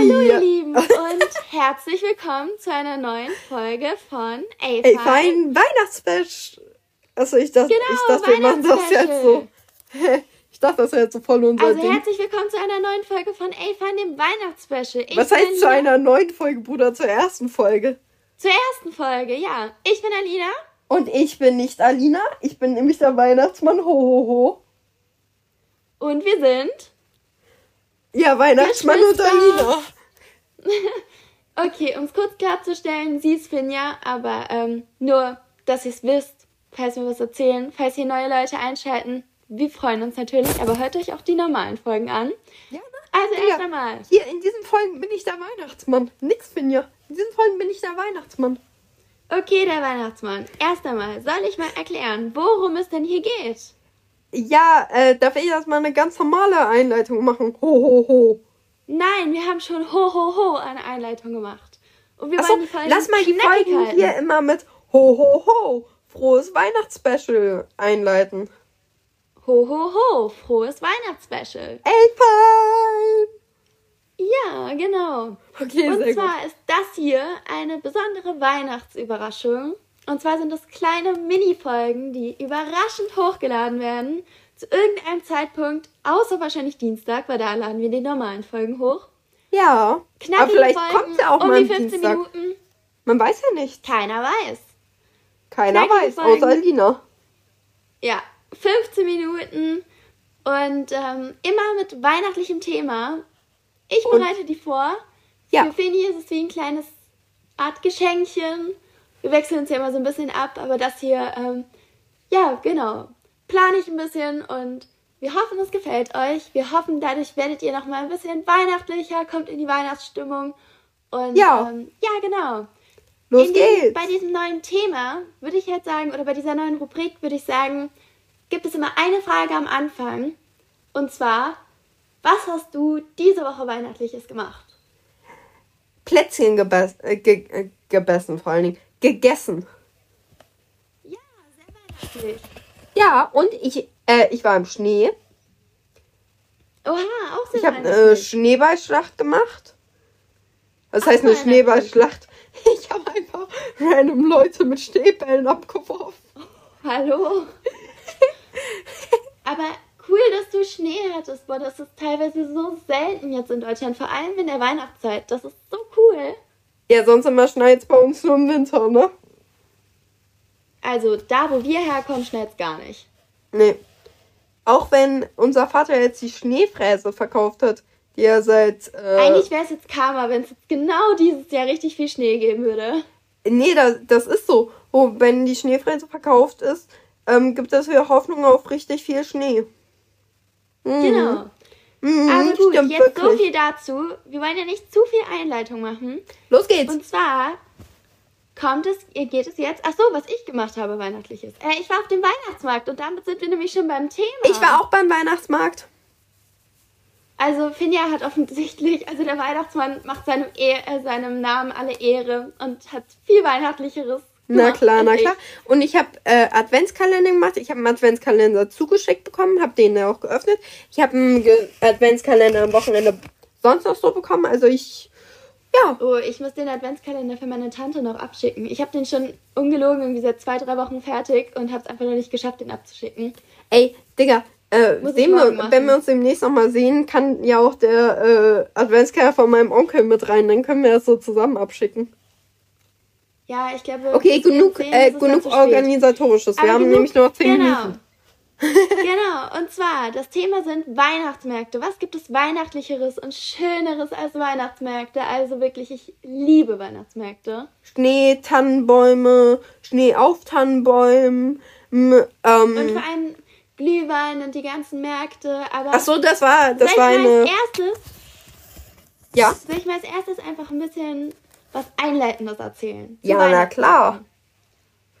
Hallo ihr Lieben und herzlich willkommen zu einer neuen Folge von A-Fine. Fein Weihnachtsspecial. Also ich dachte, Genau, ich dachte, wir machen das jetzt so. Ich dachte, das wäre jetzt so voll unser Also Ding. herzlich willkommen zu einer neuen Folge von A-Fine, dem Weihnachtsspecial. Ich Was heißt zu einer neuen Folge, Bruder, zur ersten Folge? Zur ersten Folge, ja. Ich bin Alina. Und ich bin nicht Alina, ich bin nämlich der Weihnachtsmann. Ho, ho, ho. Und wir sind. Ja, Weihnachtsmann und. Alina. Okay, um es kurz klarzustellen, sie ist Finja, aber ähm, nur, dass ihr es wisst, falls wir was erzählen, falls hier neue Leute einschalten. Wir freuen uns natürlich, aber hört euch auch die normalen Folgen an. Ja, ne? Also Digga. erst einmal. Hier in diesen Folgen bin ich der Weihnachtsmann. Nix, Finja. In diesen Folgen bin ich der Weihnachtsmann. Okay, der Weihnachtsmann. Erst einmal soll ich mal erklären, worum es denn hier geht. Ja, äh, darf ich erstmal eine ganz normale Einleitung machen? Ho, ho, ho. Nein, wir haben schon ho ho ho eine Einleitung gemacht. Und wir Achso, wollen die Folgen lass mal die Folgen halten. hier immer mit Ho, ho, ho. Frohes Weihnachtsspecial einleiten. Ho ho ho, frohes Weihnachtsspecial. Elfein! Ja, genau. Okay, Und sehr zwar ist das hier eine besondere Weihnachtsüberraschung. Und zwar sind es kleine Mini-Folgen, die überraschend hochgeladen werden. Zu irgendeinem Zeitpunkt, außer wahrscheinlich Dienstag, weil da laden wir die normalen Folgen hoch. Ja, Knackige aber vielleicht Folgen, kommt ja auch um mal die am 15 Dienstag. Minuten. Man weiß ja nicht. Keiner weiß. Keiner Knackige weiß, Folgen. außer Alina. Ja, 15 Minuten und ähm, immer mit weihnachtlichem Thema. Ich Und- bereite die vor. Ja. Für Fini ist es wie ein kleines Art Geschenkchen. Wir wechseln uns ja immer so ein bisschen ab, aber das hier, ähm, ja, genau, plane ich ein bisschen und wir hoffen, es gefällt euch. Wir hoffen, dadurch werdet ihr nochmal ein bisschen weihnachtlicher, kommt in die Weihnachtsstimmung. Und Ja. ähm, ja, genau. Los In diesem, geht's. bei diesem neuen Thema würde ich jetzt sagen, oder bei dieser neuen Rubrik würde ich sagen, gibt es immer eine Frage am Anfang. Und zwar, was hast du diese Woche Weihnachtliches gemacht? Plätzchen gebess äh, ge äh, gebessen, vor allen Dingen. Gegessen. Ja, sehr weihnachtlich. Ja, und ich, äh, ich war im Schnee. Oha, auch sehr Ich habe eine weihnachtlich. Schneeballschlacht gemacht. Was Ach, heißt eine. Schneeballschlacht? Ich habe einfach random Leute mit Schneebällen abgeworfen. Hallo. Aber cool, dass du Schnee hattest. Boah, das ist teilweise so selten jetzt in Deutschland, vor allem in der Weihnachtszeit. Das ist so cool. Ja, sonst immer schneit bei uns nur im Winter, ne? Also, da wo wir herkommen, schneit gar nicht. Nee. Auch wenn unser Vater jetzt die Schneefräse verkauft hat, die er seit. Äh, Eigentlich wäre es jetzt Karma, wenn es jetzt genau dieses Jahr richtig viel Schnee geben würde. Nee, das, das ist so. Oh, wenn die Schneefräse verkauft ist, ähm, gibt es wieder Hoffnung auf richtig viel Schnee. Mhm. Genau. Mhm, Aber gut, stimmt jetzt so wirklich. viel dazu. Wir wollen ja nicht zu viel Einleitung machen. Los geht's. Und zwar kommt es, geht es jetzt. Ach so, was ich gemacht habe, weihnachtliches. Äh, ich war auf dem Weihnachtsmarkt und damit sind wir nämlich schon beim Thema. ich war auch beim Weihnachtsmarkt. Also Finja hat offensichtlich, also der Weihnachtsmann macht seinem, e äh, seinem Namen alle Ehre und hat viel weihnachtlicheres. Na klar, na klar. Und ich habe äh, Adventskalender gemacht. Ich habe einen Adventskalender zugeschickt bekommen, habe den ja auch geöffnet. Ich habe einen Ge Adventskalender am Wochenende sonst noch so bekommen. Also ich, ja, Oh, ich muss den Adventskalender für meine Tante noch abschicken. Ich habe den schon ungelogen irgendwie seit zwei, drei Wochen fertig und habe es einfach noch nicht geschafft, den abzuschicken. ey, Digga, äh, sehen wir, machen. wenn wir uns demnächst nochmal sehen, kann ja auch der äh, Adventskalender von meinem Onkel mit rein. Dann können wir das so zusammen abschicken. Ja, ich glaube. Okay, genug, sehen, äh, genug organisatorisches. Wir haben genug- nämlich nur noch 10 genau. Minuten. genau, und zwar, das Thema sind Weihnachtsmärkte. Was gibt es Weihnachtlicheres und Schöneres als Weihnachtsmärkte? Also wirklich, ich liebe Weihnachtsmärkte. Schnee, Tannenbäume, Schnee auf Tannenbäumen. m, Und Ähm, vor allem Glühwein und die ganzen Märkte. Aber ach so, das war, das soll war ich mal eine. als erstes, Ja, soll ich mal als erstes einfach ein bisschen was Einleitendes erzählen? ja, na klar.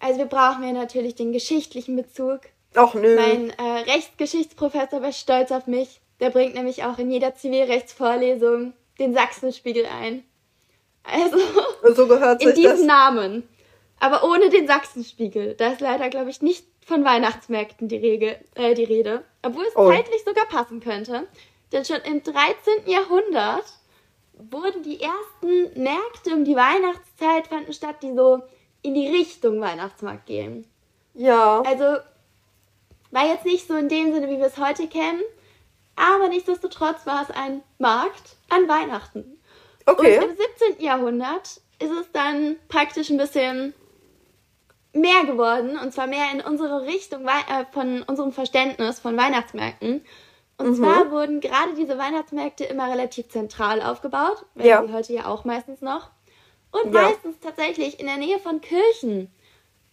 Also wir brauchen ja natürlich den geschichtlichen Bezug. Ach nö. Mein äh, Rechtsgeschichtsprofessor war stolz auf mich. Der bringt nämlich auch in jeder Zivilrechtsvorlesung den Sachsenspiegel ein. Also so gehört in diesem das. Namen. Aber ohne den Sachsenspiegel. Da ist leider, glaube ich, nicht von Weihnachtsmärkten die, Regel, äh, die Rede. Obwohl es Oh. zeitlich sogar passen könnte. Denn schon im 13. Jahrhundert wurden die ersten Märkte um die Weihnachtszeit fanden statt, die so in die Richtung Weihnachtsmarkt gehen. Ja. Also war jetzt nicht so in dem Sinne, wie wir es heute kennen, aber nichtsdestotrotz war es ein Markt an Weihnachten. Okay. Und im 17. Jahrhundert ist es dann praktisch ein bisschen mehr geworden und zwar mehr in unsere Richtung äh, von unserem Verständnis von Weihnachtsmärkten. Und Mhm. zwar wurden gerade diese Weihnachtsmärkte immer relativ zentral aufgebaut, wenn Ja. sie heute ja auch meistens noch. Und Ja. meistens tatsächlich in der Nähe von Kirchen.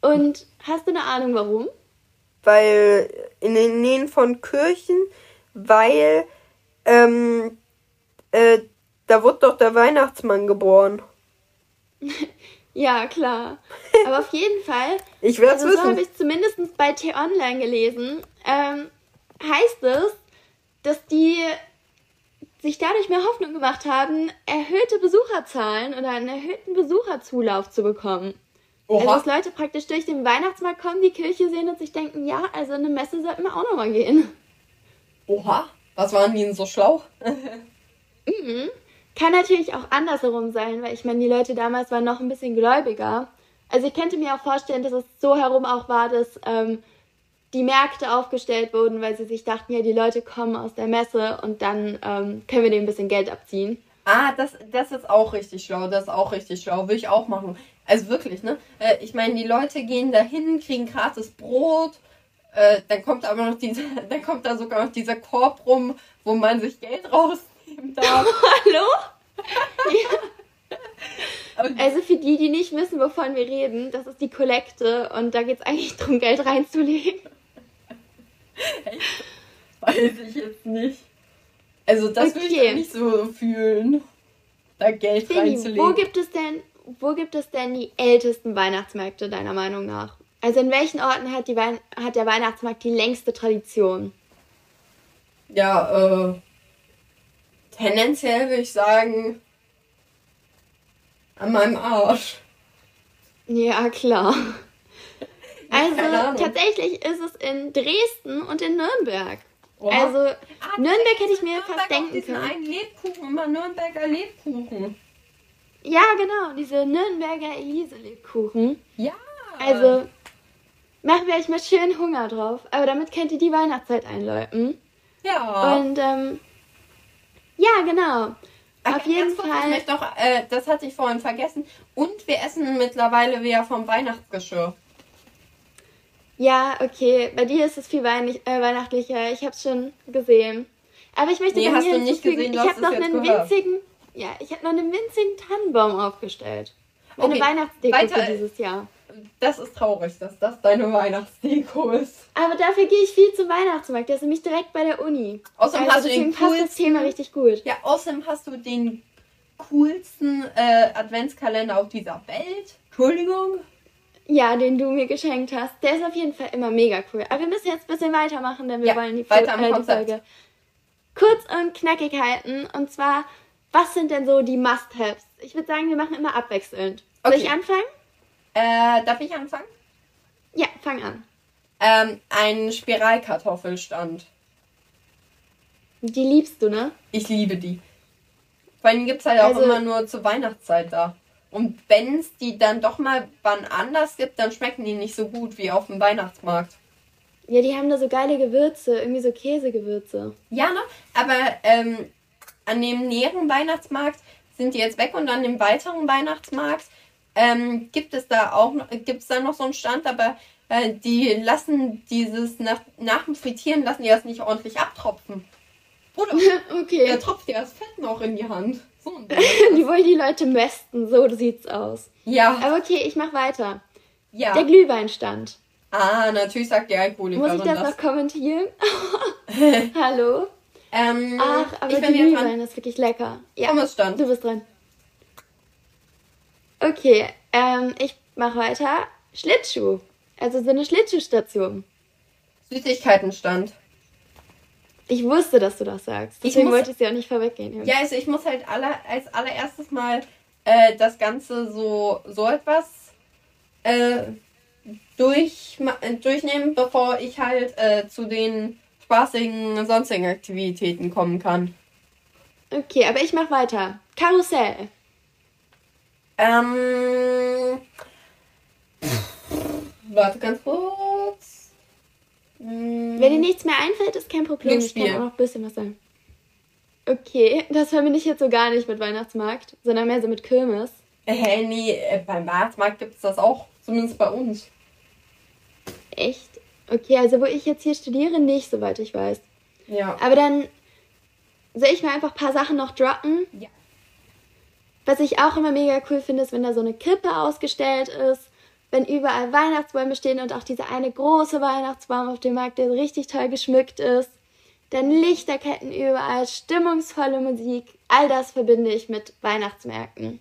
Und hast du eine Ahnung warum? Weil in den Nähen von Kirchen, weil ähm, äh, da wurde doch der Weihnachtsmann geboren. Ja, klar. Aber auf jeden Fall Ich werde Also so habe wissen. ich zumindest bei T-Online gelesen, ähm, heißt es, dass die sich dadurch mehr Hoffnung gemacht haben, erhöhte Besucherzahlen oder einen erhöhten Besucherzulauf zu bekommen. Also dass Leute praktisch durch den Weihnachtsmarkt kommen, die Kirche sehen und sich denken, ja, also eine Messe sollten wir auch nochmal gehen. Oha. Was waren die denn so schlau? Mhm. Kann natürlich auch andersherum sein, weil ich meine, die Leute damals waren noch ein bisschen gläubiger. Also ich könnte mir auch vorstellen, dass es so herum auch war, dass ähm, die Märkte aufgestellt wurden, weil sie sich dachten, ja, die Leute kommen aus der Messe und dann ähm, können wir denen ein bisschen Geld abziehen. Ah, das, das ist auch richtig schlau. Das ist auch richtig schlau. Will ich auch machen. Also wirklich, ne? Äh, ich meine, die Leute gehen dahin, kriegen gratis Brot. Äh, dann kommt aber noch diese, dann kommt da sogar noch dieser Korb rum, wo man sich Geld rausnehmen darf. Hallo? Und Also für die, die nicht wissen, wovon wir reden, das ist die Kollekte und da geht es eigentlich darum, Geld reinzulegen. Weiß ich jetzt nicht. Also das würde ich Okay. nicht so fühlen. Da Geld Fini, reinzulegen. wo gibt es denn, wo gibt es denn die ältesten Weihnachtsmärkte deiner Meinung nach? Also in welchen Orten hat, die Wein hat der Weihnachtsmarkt die längste Tradition? Ja, äh, tendenziell würde ich sagen, an meinem Arsch. Ja, klar. Also tatsächlich ist es in Dresden und in Nürnberg. Oha. Also Ah, Nürnberg hätte ich mir Nürnberg fast denken können. einen Lebkuchen, immer Nürnberger Lebkuchen. Ja, genau, diese Nürnberger Elise-Lebkuchen. Ja. Also machen wir euch mal schön Hunger drauf. Aber damit könnt ihr die Weihnachtszeit einläuten. ja. Und ähm, ja, genau. Ach, auf jeden Ich Fall. möchte noch, äh, das hatte ich vorhin vergessen. Und wir essen mittlerweile wieder vom Weihnachtsgeschirr. Ja, okay. Bei dir ist es viel weinig, äh, weihnachtlicher. Ich habe es schon gesehen. Aber ich möchte Nee, hast du nicht gesehen, du ich habe noch einen gehört. winzigen, ja, ich habe noch einen winzigen Tannenbaum aufgestellt. Meine Okay, Weihnachtsdeko weiter. für dieses Jahr. Das ist traurig, dass das deine Weihnachtsdeko ist. Aber dafür gehe ich viel zum Weihnachtsmarkt. Der ist nämlich direkt bei der Uni. Außerdem also hast du den passt das coolsten, Thema richtig gut. Ja, außerdem hast du den coolsten äh, Adventskalender auf dieser Welt. Entschuldigung. Ja, den du mir geschenkt hast. Der ist auf jeden Fall immer mega cool. Aber wir müssen jetzt ein bisschen weitermachen, denn wir Ja, wollen die, weiter äh, die. Folge kurz und knackig halten. Und zwar, was sind denn so die Must-Haves? Ich würde sagen, wir machen immer abwechselnd. Soll Okay. ich anfangen? Äh, darf ich anfangen? Ja, fang an. Ähm, ein Spiralkartoffelstand. Die liebst du, ne? Ich liebe die. Vor allem gibt es halt auch Also- immer nur zur Weihnachtszeit da. Und wenn es die dann doch mal wann anders gibt, dann schmecken die nicht so gut wie auf dem Weihnachtsmarkt. Ja, die haben da so geile Gewürze, irgendwie so Käsegewürze. Ja, ne? Aber ähm, an dem näheren Weihnachtsmarkt sind die jetzt weg und an dem weiteren Weihnachtsmarkt ähm, gibt es da auch noch, gibt's da noch so einen Stand, aber äh, die lassen dieses nach, nach dem Frittieren lassen die das nicht ordentlich abtropfen. Bruder, okay. der tropft dir das Fett noch in die Hand. Die wollen die Leute mästen, so sieht's aus. Ja, Aber okay, ich mach weiter. Der ja. Glühweinstand. Ah, natürlich sagt die Alkoholikerin Muss ich das das. noch kommentieren? Hallo? Ähm, Ach, aber ich der. Glühwein ist wirklich lecker. Ja, Pommesstand. du bist dran. Okay, ähm, ich mach weiter. Schlittschuh. Also so eine Schlittschuhstation. Süßigkeitenstand. Ich wusste, dass du das sagst. Ich Deswegen muss- wollte ich sie auch nicht vorwegnehmen. Ja, also ich muss halt aller, als allererstes mal äh, das Ganze so, so etwas äh, durch, äh, durchnehmen, bevor ich halt äh, zu den spaßigen sonstigen Aktivitäten kommen kann. Okay, aber ich mach weiter. Karussell. Ähm. Warte ganz kurz. Hm, Wenn dir nichts mehr einfällt, ist kein Problem. Ich kann auch noch ein bisschen was sagen. Okay, das verbinde ich jetzt so gar nicht mit Weihnachtsmarkt, sondern mehr so mit Kirmes. Hä, nee, äh, beim Weihnachtsmarkt gibt es das auch. Zumindest bei uns. Echt? Okay, also wo ich jetzt hier studiere, nicht, soweit ich weiß. Ja. Aber dann soll ich mal einfach ein paar Sachen noch droppen. Ja. Was ich auch immer mega cool finde, ist, wenn da so eine Krippe ausgestellt ist, wenn überall Weihnachtsbäume stehen und auch dieser eine große Weihnachtsbaum auf dem Markt, der richtig toll geschmückt ist. Dann Lichterketten überall, stimmungsvolle Musik. All das verbinde ich mit Weihnachtsmärkten.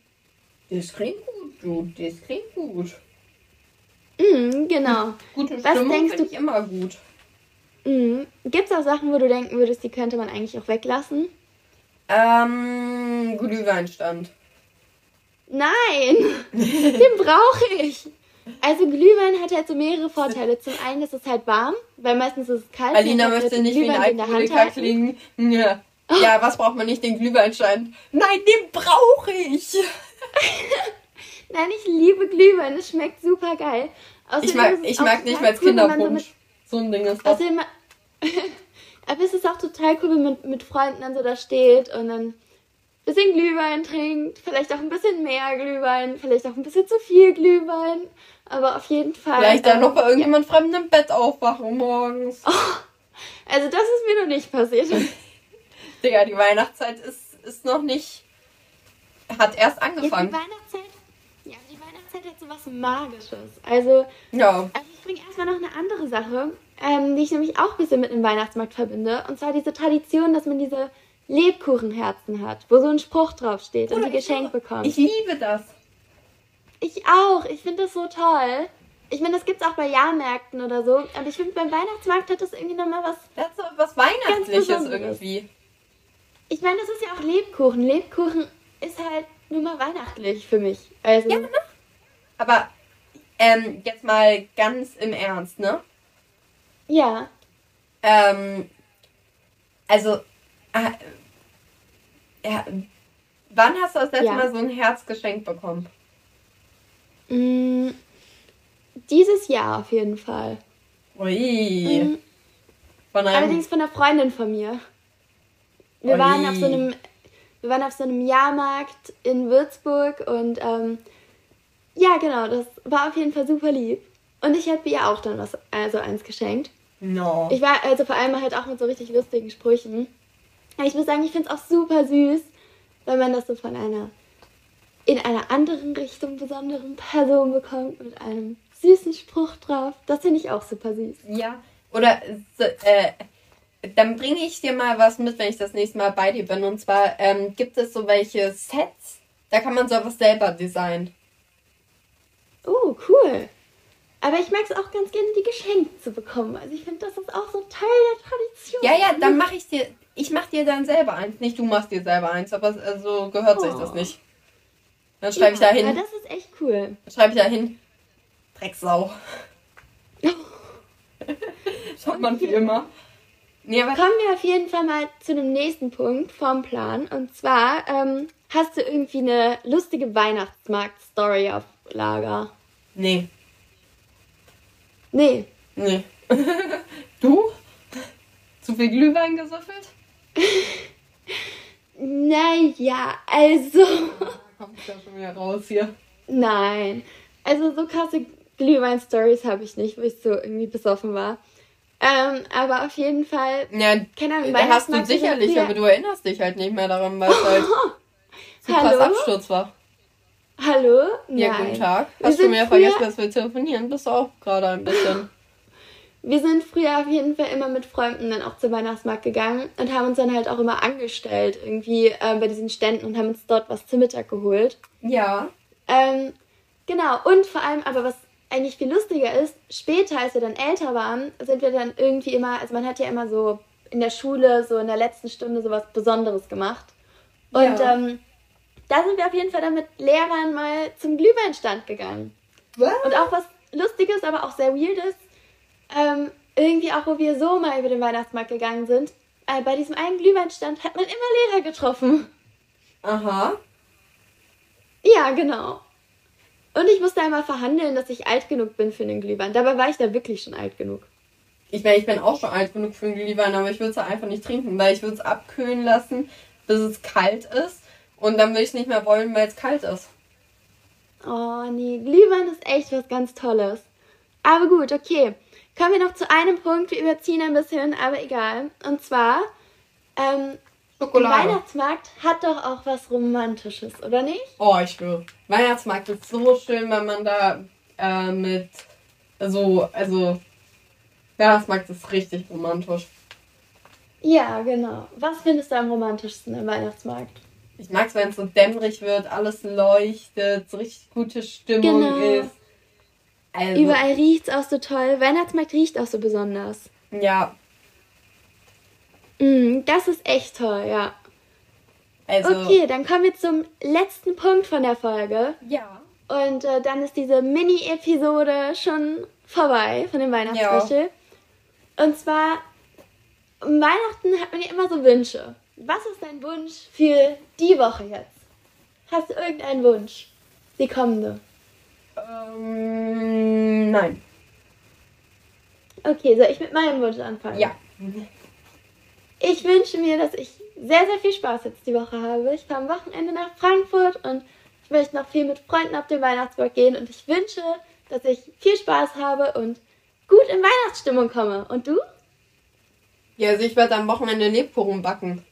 Das klingt gut, du. Das klingt gut. Mhm, genau. Gute Was Stimmung denkst finde du- ich immer gut. Mhm. Gibt es auch Sachen, wo du denken würdest, die könnte man eigentlich auch weglassen? Ähm, Glühweinstand. Nein, den brauche ich. Also Glühwein hat halt so mehrere Vorteile. Zum einen ist es halt warm, weil meistens ist es kalt. Alina möchte halt nicht wie ein Glühwein in der Hand Alkoholiker klingen. Ja. ja, was braucht man nicht? Den Glühweinstand. Nein, den brauche ich. Nein, ich liebe Glühwein. Es schmeckt super geil. Ich mag, ich mag nicht mehr als Kinderpunsch. So ein Ding ist das. Außerdem, aber es ist auch total cool, wenn man mit Freunden dann so da steht und dann ein bisschen Glühwein trinkt, vielleicht auch ein bisschen mehr Glühwein, vielleicht auch ein bisschen zu viel Glühwein, aber auf jeden Fall. Vielleicht dann ähm, noch bei irgendjemand Fremden im Bett aufwachen morgens. Also das ist mir noch nicht passiert. Digga, die Weihnachtszeit ist, ist noch nicht. Hat erst Ja, die angefangen. Weihnachtszeit, ja, die Weihnachtszeit hat so was Magisches. Also, Ja. also ich bringe erstmal noch eine andere Sache, ähm, die ich nämlich auch ein bisschen mit dem Weihnachtsmarkt verbinde. Und zwar diese Tradition, dass man diese Lebkuchenherzen hat, wo so ein Spruch draufsteht und Oder die ich geschenkt auch. bekommt. Ich liebe das. Ich auch. Ich finde das so toll. Ich meine, das gibt's auch bei Jahrmärkten oder so. Aber ich finde, beim Weihnachtsmarkt hat das irgendwie nochmal was. Das ist was Weihnachtliches irgendwie. Ich meine, das ist ja auch Lebkuchen. Lebkuchen ist halt nur mal weihnachtlich für mich. Also, Ja, ne? Aber ähm, jetzt mal ganz im Ernst, ne? ja. Ähm, also, äh, ja, wann hast du das letzte Ja. Mal so ein Herz geschenkt bekommen? Mm, dieses Jahr auf jeden Fall. Ui. Mm, Von. Allerdings von einer Freundin von mir. Wir Ui. waren auf so einem, wir waren auf so einem Jahrmarkt in Würzburg und ähm, ja, genau, das war auf jeden Fall super lieb. Und ich habe ihr auch dann was, also eins geschenkt. No. Ich war also vor allem halt auch mit so richtig lustigen Sprüchen. Aber ich muss sagen, ich finde es auch super süß, wenn man das so von einer in einer anderen Richtung besonderen Person bekommt mit einem süßen Spruch drauf. Das finde ich auch super süß. Ja. Oder so, äh, dann bringe ich dir mal was mit, wenn ich das nächste Mal bei dir bin. Und zwar ähm, gibt es so welche Sets, da kann man sowas selber designen. Oh, cool. Aber ich mag es auch ganz gerne, die geschenkt zu bekommen. Also ich finde, das ist auch so Teil der Tradition. Ja, ja, dann mache ich dir. Ich mache dir dann selber eins. Nicht du machst dir selber eins, aber äh, so gehört sich das Oh. nicht. Dann schreibe ich da Ja, hin. das ist echt cool. Schreibe ich da hin. Drecksau. Schaut man wie immer. Nee, aber Kommen wir auf jeden Fall mal zu dem nächsten Punkt vom Plan. Und zwar ähm, hast du irgendwie eine lustige Weihnachtsmarkt-Story auf Lager. nee, Nee. nee. du? Zu viel Glühwein gesüffelt? Naja, also. Kommt ja schon wieder raus hier. Nein. Also so krasse Glühwein-Stories habe ich nicht, wo ich so irgendwie besoffen war. Ähm, aber auf jeden Fall. Ja, Keine Ahnung, da hast du sicherlich, aber du erinnerst dich halt nicht mehr daran, weil es halt so krass Hallo? Absturz war. Hallo? Ja, Nein. guten Tag. Hast du mir früher- vergessen, dass wir telefonieren? Bist du auch gerade ein bisschen. Wir sind früher auf jeden Fall immer mit Freunden dann auch zum Weihnachtsmarkt gegangen und haben uns dann halt auch immer angestellt irgendwie ähm, bei diesen Ständen und haben uns dort was zum Mittag geholt. Ja. Ähm, genau, und vor allem aber was eigentlich viel lustiger ist, später, als wir dann älter waren, sind wir dann irgendwie immer, also man hat ja immer so in der Schule, so in der letzten Stunde so was Besonderes gemacht. Und Ja. ähm, da sind wir auf jeden Fall dann mit Lehrern mal zum Glühweinstand gegangen. Und auch was Lustiges, aber auch sehr Weirdes, ähm, irgendwie auch, wo wir so mal über den Weihnachtsmarkt gegangen sind, äh, bei diesem einen Glühweinstand hat man immer Lehrer getroffen. Aha. Ja, genau. Und ich musste einmal verhandeln, dass ich alt genug bin für den Glühwein. Dabei war ich da wirklich schon alt genug. Ich meine, ich bin auch schon alt genug für den Glühwein, aber ich würde es einfach nicht trinken, weil ich würde es abkühlen lassen, bis es kalt ist. Und dann will ich es nicht mehr wollen, weil es kalt ist. Oh nee, Glühwein ist echt was ganz Tolles. Aber gut, okay. Kommen wir noch zu einem Punkt. Wir überziehen ein bisschen, aber egal. Und zwar, ähm, Schokolade. Der Weihnachtsmarkt hat doch auch was Romantisches, oder nicht? Oh, ich schwöre. Weihnachtsmarkt ist so schön, wenn man da äh, mit so, also Weihnachtsmarkt ist richtig romantisch. Ja, genau. Was findest du am romantischsten im Weihnachtsmarkt? Ich mag es, wenn es so dämmerig wird, alles leuchtet, so richtig gute Stimmung Genau. ist. Also, Überall riecht's auch so toll. Weihnachtsmarkt riecht auch so besonders. ja, Mm, das ist echt toll, ja. also. Okay, dann kommen wir zum letzten Punkt von der Folge. Ja. Und äh, dann ist diese Mini-Episode schon vorbei von dem Weihnachtsspecial. Und zwar, um Weihnachten hat man ja immer so Wünsche. Was ist dein Wunsch für die Woche jetzt? Hast du irgendeinen Wunsch? Die kommende. Ähm, nein. Okay, soll ich mit meinem Wunsch anfangen? Ja. Ich wünsche mir, dass ich sehr, sehr viel Spaß jetzt die Woche habe. Ich fahre am Wochenende nach Frankfurt und ich möchte noch viel mit Freunden auf den Weihnachtsmarkt gehen und ich wünsche, dass ich viel Spaß habe und gut in Weihnachtsstimmung komme. Und du? Ja, also ich werde am Wochenende Lebkuchen backen.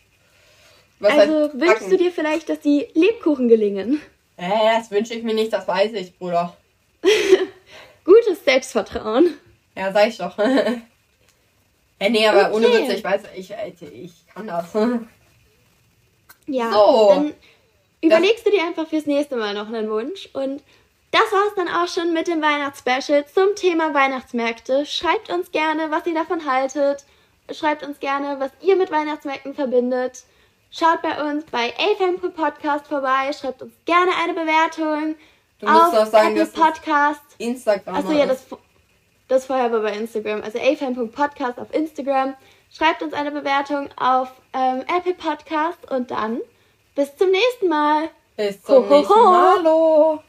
Was also wünschst backen? du dir vielleicht, dass die Lebkuchen gelingen? Äh, das wünsche ich mir nicht, das weiß ich, Bruder. Gutes Selbstvertrauen. Ja, sag ich doch. äh, nee, aber ohne Okay. Witz, ich weiß, ich, ich, kann das. Ja, So. dann überlegst du dir einfach fürs nächste Mal noch einen Wunsch. Und das war's dann auch schon mit dem Weihnachtsspecial zum Thema Weihnachtsmärkte. Schreibt uns gerne, was ihr davon haltet. Schreibt uns gerne, was ihr mit Weihnachtsmärkten verbindet. Schaut bei uns bei afm.podcast vorbei. Schreibt uns gerne eine Bewertung Du musst auf doch sagen, Apple Podcast. Instagram Achso, ja, das, das vorher war bei Instagram. Also afm.podcast auf Instagram. Schreibt uns eine Bewertung auf ähm, Apple Podcast und dann bis zum nächsten Mal. Bis zum Ho, ho, nächsten. Mal. Hallo.